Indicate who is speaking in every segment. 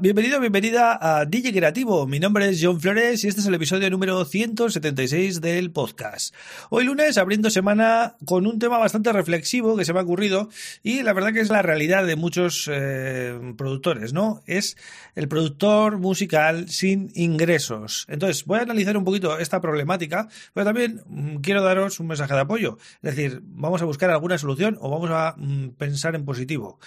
Speaker 1: Bienvenido, bienvenida a DJ Creativo. Mi nombre es John Flores y este es el episodio número 176 del podcast. Hoy lunes abriendo semana con un tema bastante reflexivo que se me ha ocurrido y la verdad que es la realidad de muchos eh, productores, ¿no? Es el productor musical sin ingresos. Entonces, voy a analizar un poquito esta problemática, pero también mm, quiero daros un mensaje de apoyo. Es decir, vamos a buscar alguna solución o vamos a mm, pensar en positivo.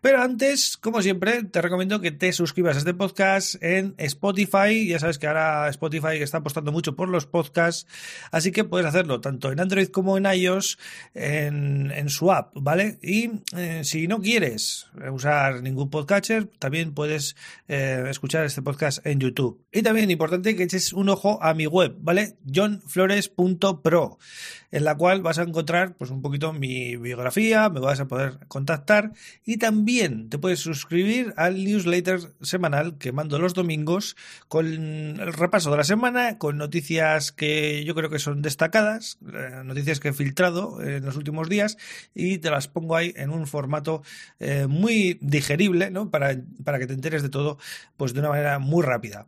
Speaker 1: Pero antes, como siempre, te recomiendo que te suscribas a este podcast en Spotify. Ya sabes que ahora Spotify está apostando mucho por los podcasts, así que puedes hacerlo tanto en Android como en iOS en, su app, ¿vale? Y eh, si no quieres usar ningún podcatcher, también puedes eh, escuchar este podcast en YouTube. Y también importante que eches un ojo a mi web, ¿vale? johnflores.pro en la cual vas a encontrar pues un poquito mi biografía, me vas a poder contactar y también te puedes suscribir al newsletter semanal que mando los domingos con el repaso de la semana, con noticias que yo creo que son destacadas, eh, noticias que he filtrado en los últimos días y te las pongo ahí en un formato eh, muy digerible, ¿no? Para, para que te enteres de todo pues de una manera muy rápida.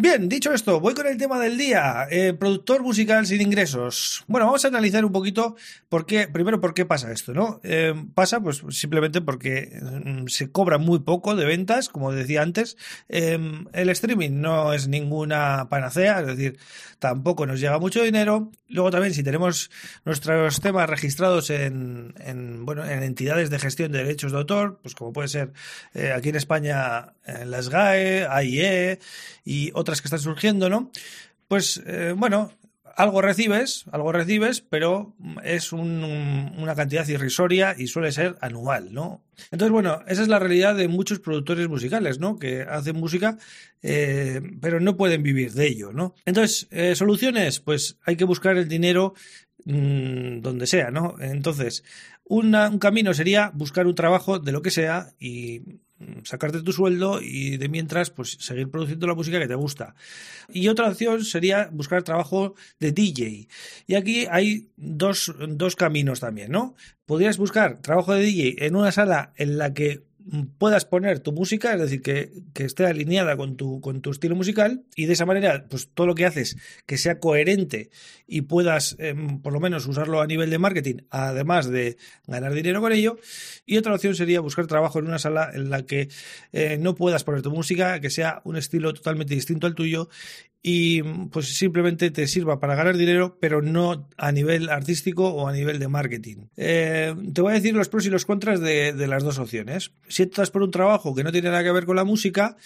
Speaker 1: Bien, dicho esto, voy con el tema del día. Eh, productor musical sin ingresos. Bueno, vamos a analizar un poquito por qué, primero, por qué pasa esto, ¿no? Eh, pasa, pues simplemente porque mm, se cobra muy poco de ventas, como decía antes. Em, el streaming no es ninguna panacea, es decir, tampoco nos llega mucho dinero. Luego también, si tenemos nuestros temas registrados en, bueno, en entidades de gestión de derechos de autor, pues como puede ser eh, aquí en España, en la SGAE, AIE y otras que están surgiendo, ¿no? Pues eh, bueno, algo recibes, algo recibes, pero es una cantidad irrisoria y suele ser anual, ¿no? Entonces, bueno, esa es la realidad de muchos productores musicales, ¿no? Que hacen música, eh, pero no pueden vivir de ello, ¿no? Entonces, eh, soluciones, pues hay que buscar el dinero mm, donde sea, ¿no? Entonces, un camino sería buscar un trabajo de lo que sea y sacarte tu sueldo y de mientras pues seguir produciendo la música que te gusta. Y otra opción sería buscar trabajo de DJ. Y aquí hay dos, dos caminos también, ¿no? Podrías buscar trabajo de DJ en una sala en la que puedas poner tu música, es decir, que, esté alineada con tu, con tu estilo musical y de esa manera, pues todo lo que haces que sea coherente y puedas em, por lo menos usarlo a nivel de marketing, además de ganar dinero con ello. Y otra opción sería buscar trabajo en una sala en la que eh, no puedas poner tu música, que sea un estilo totalmente distinto al tuyo y pues simplemente te sirva para ganar dinero, pero no a nivel artístico o a nivel de marketing. Eh, te voy a decir los pros y los contras de, las dos opciones. Si estás por un trabajo que no tiene nada que ver con la música,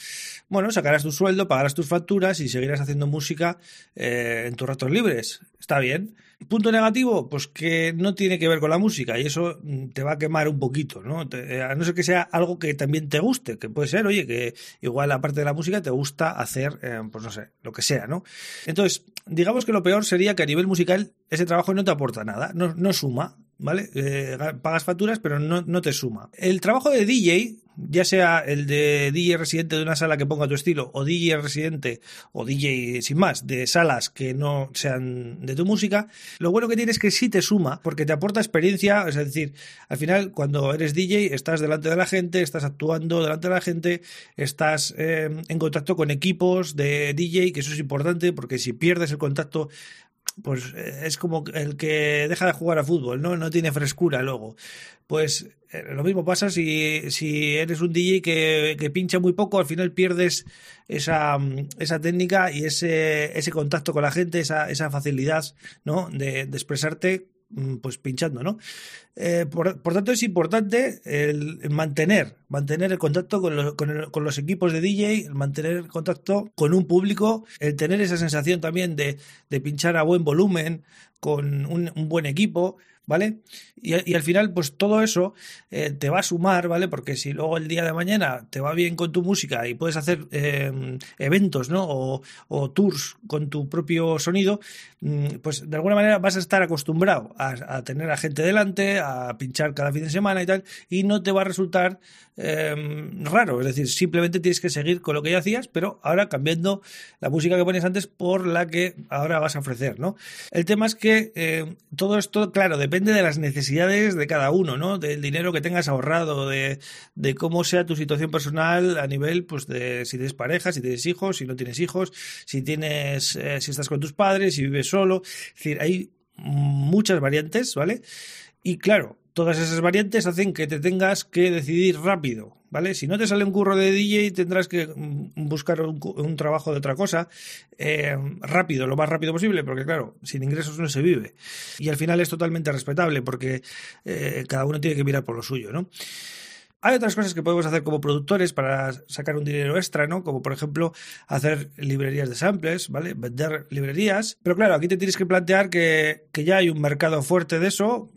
Speaker 1: bueno, sacarás tu sueldo, pagarás tus facturas y seguirás haciendo música eh, en tus ratos libres. Está bien. Punto negativo, pues que no tiene que ver con la música y eso mm, te va a quemar un poquito, ¿no? Eh, a no ser que sea algo que también te guste, que puede ser, oye, que igual aparte de la música te gusta hacer, eh, pues no sé, lo que sea, ¿no? Entonces, digamos que lo peor sería que a nivel musical ese trabajo no te aporta nada, no, no suma, ¿vale? Eh, pagas facturas, pero no, no, te suma. El trabajo de DJ, ya sea el de DJ residente de una sala que ponga tu estilo, o DJ residente, o DJ sin más, de salas que no sean de tu música, lo bueno que tiene es que sí te suma, porque te aporta experiencia, es decir, al final, cuando eres DJ, estás delante de la gente, estás actuando delante de la gente, estás eh, en contacto con equipos de DJ, que eso es importante, porque si pierdes el contacto pues eh, es como el que deja de jugar a fútbol, ¿no? No tiene frescura luego. Pues eh, lo mismo pasa si, si eres un DJ que, que, pincha muy poco, al final pierdes esa, esa técnica y ese, ese contacto con la gente, esa, esa facilidad, ¿no? De, de expresarte Mm, pues pinchando, ¿no? Eh, por, tanto, es importante el, mantener, mantener el contacto con, con, los equipos de DJ, el mantener el contacto con un público, el tener esa sensación también de, de pinchar a buen volumen, con un, buen equipo, ¿vale? Y, al final, pues todo eso eh, te va a sumar, ¿vale? Porque si luego el día de mañana te va bien con tu música y puedes hacer em, eventos, ¿no? O, tours con tu propio sonido, mm, pues de alguna manera vas a estar acostumbrado a, tener a gente delante, a pinchar cada fin de semana y tal, y no te va a resultar em, raro. Es decir, simplemente tienes que seguir con lo que ya hacías, pero ahora cambiando la música que ponías antes por la que ahora vas a ofrecer, ¿no? El tema es que em, todo esto, claro, depende de las necesidades de cada uno, ¿no? Del dinero que tengas ahorrado, de, de cómo sea tu situación personal a nivel, pues, de si tienes pareja, si tienes hijos, si no tienes hijos, si tienes, eh, si estás con tus padres, si vives solo. Es decir, hay muchas variantes, ¿vale? Y claro, todas esas variantes hacen que te tengas que decidir rápido, ¿vale? Si no te sale un curro de DJ, tendrás que mm, buscar un, trabajo de otra cosa eh, rápido, lo más rápido posible, porque claro, sin ingresos no se vive. Y al final es totalmente respetable, porque eh, cada uno tiene que mirar por lo suyo, ¿no? Hay otras cosas que podemos hacer como productores para sacar un dinero extra, ¿no? Como por ejemplo hacer librerías de samples, ¿vale? Vender librerías. Pero claro, aquí te tienes que plantear que, ya hay un mercado fuerte de eso.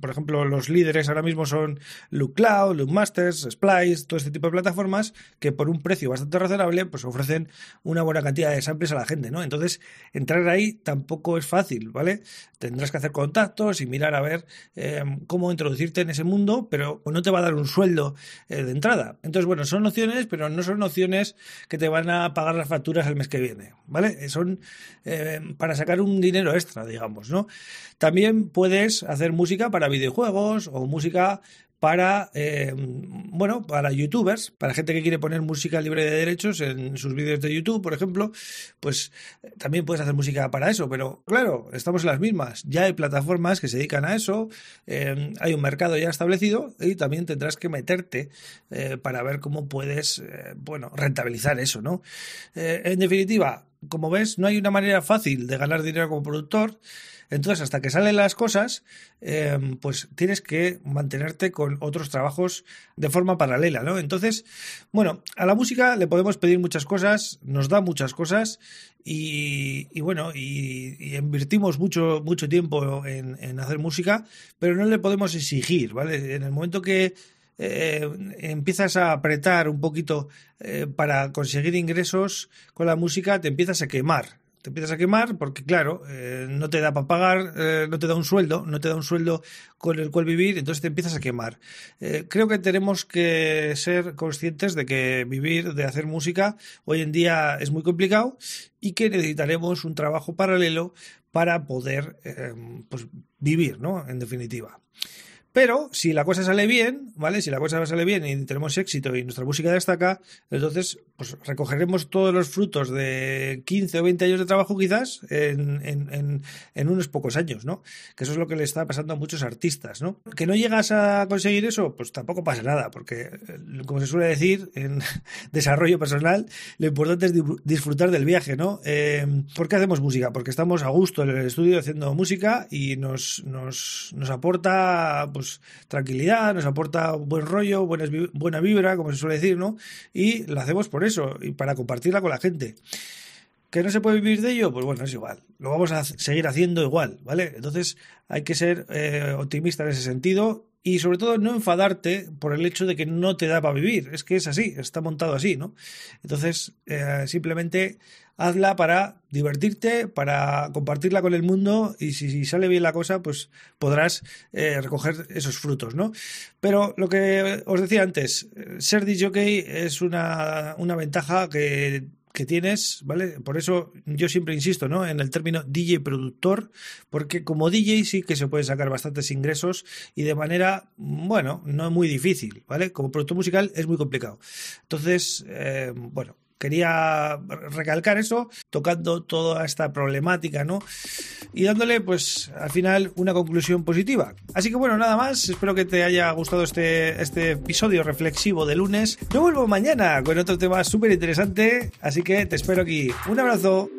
Speaker 1: Por ejemplo, los líderes ahora mismo son Look Cloud, Look Masters, Splice, todo este tipo de plataformas que por un precio bastante razonable pues ofrecen una buena cantidad de samples a la gente, ¿no? Entonces, entrar ahí tampoco es fácil, ¿vale? Tendrás que hacer contactos y mirar a ver eh, cómo introducirte en ese mundo, pero no te va a dar un sueldo eh, de entrada. Entonces, bueno, son nociones, pero no son nociones que te van a pagar las facturas el mes que viene, ¿vale? Eh, son eh, para sacar un dinero extra, digamos, ¿no? También puedes hacer música para videojuegos o música para, bueno, para youtubers, para gente que quiere poner música libre de derechos en sus vídeos de YouTube, por ejemplo, pues eh, también puedes hacer música para eso, pero claro, estamos en las mismas, ya hay plataformas que se dedican a eso, eh, hay un mercado ya establecido y también tendrás que meterte para ver cómo puedes, bueno, rentabilizar eso, ¿no? en definitiva, como ves, no hay una manera fácil de ganar dinero como productor. Entonces, hasta que salen las cosas, em, pues tienes que mantenerte con otros trabajos de forma paralela, ¿no? Entonces, bueno, a la música le podemos pedir muchas cosas, nos da muchas cosas y, bueno, y, invertimos mucho, mucho tiempo en, en hacer música, pero no le podemos exigir, ¿vale? En el momento que eh, empiezas a apretar un poquito eh, para conseguir ingresos con la música, te empiezas a quemar. Te empiezas a quemar porque, claro, eh, no te da para pagar, no te da un sueldo, no te da un sueldo con el cual vivir, entonces te empiezas a quemar. creo que tenemos que ser conscientes de que vivir de hacer música hoy en día es muy complicado y que necesitaremos un trabajo paralelo para poder pues, vivir, ¿no? En definitiva. Pero si la cosa sale bien, ¿vale? Si la cosa sale bien y tenemos éxito y nuestra música destaca, entonces pues recogeremos todos los frutos de 15 o 20 años de trabajo quizás en, en, unos pocos años, ¿no? Que eso es lo que le está pasando a muchos artistas, ¿no? Que no llegas a conseguir eso, pues tampoco pasa nada, porque eh, como se suele decir en desarrollo personal, lo importante es disfrutar del viaje, ¿no? Eh, ¿Por qué hacemos música? Porque estamos a gusto en el estudio haciendo música y nos, nos, nos aporta pues pues, tranquilidad, nos aporta buen rollo, buena vibra, como se suele decir, ¿no? Y lo hacemos por eso, y para compartirla con la gente. ¿Que no se puede vivir de ello? Pues bueno, es igual. Lo vamos a seguir haciendo igual, ¿vale? Entonces hay que ser eh, optimista en ese sentido y sobre todo no enfadarte por el hecho de que no te da para vivir. Es que es así, está montado así, ¿no? Entonces, eh, simplemente hazla para divertirte, para compartirla con el mundo y si, sale bien la cosa, pues podrás eh, recoger esos frutos, ¿no? Pero lo que os decía antes, ser DJ es una, una ventaja que que tienes, ¿vale? Por eso yo siempre insisto, ¿no? En el término DJ productor, porque como DJ sí que se pueden sacar bastantes ingresos y de manera, bueno, no muy difícil, ¿vale? Como productor musical es muy complicado. Entonces, eh, bueno, quería recalcar eso, tocando toda esta problemática, ¿no? Y dándole, pues, al final una conclusión positiva. Así que bueno, nada más, espero que te haya gustado este, este episodio reflexivo de lunes. Yo vuelvo mañana con otro tema súper interesante, así que te espero aquí. Un abrazo.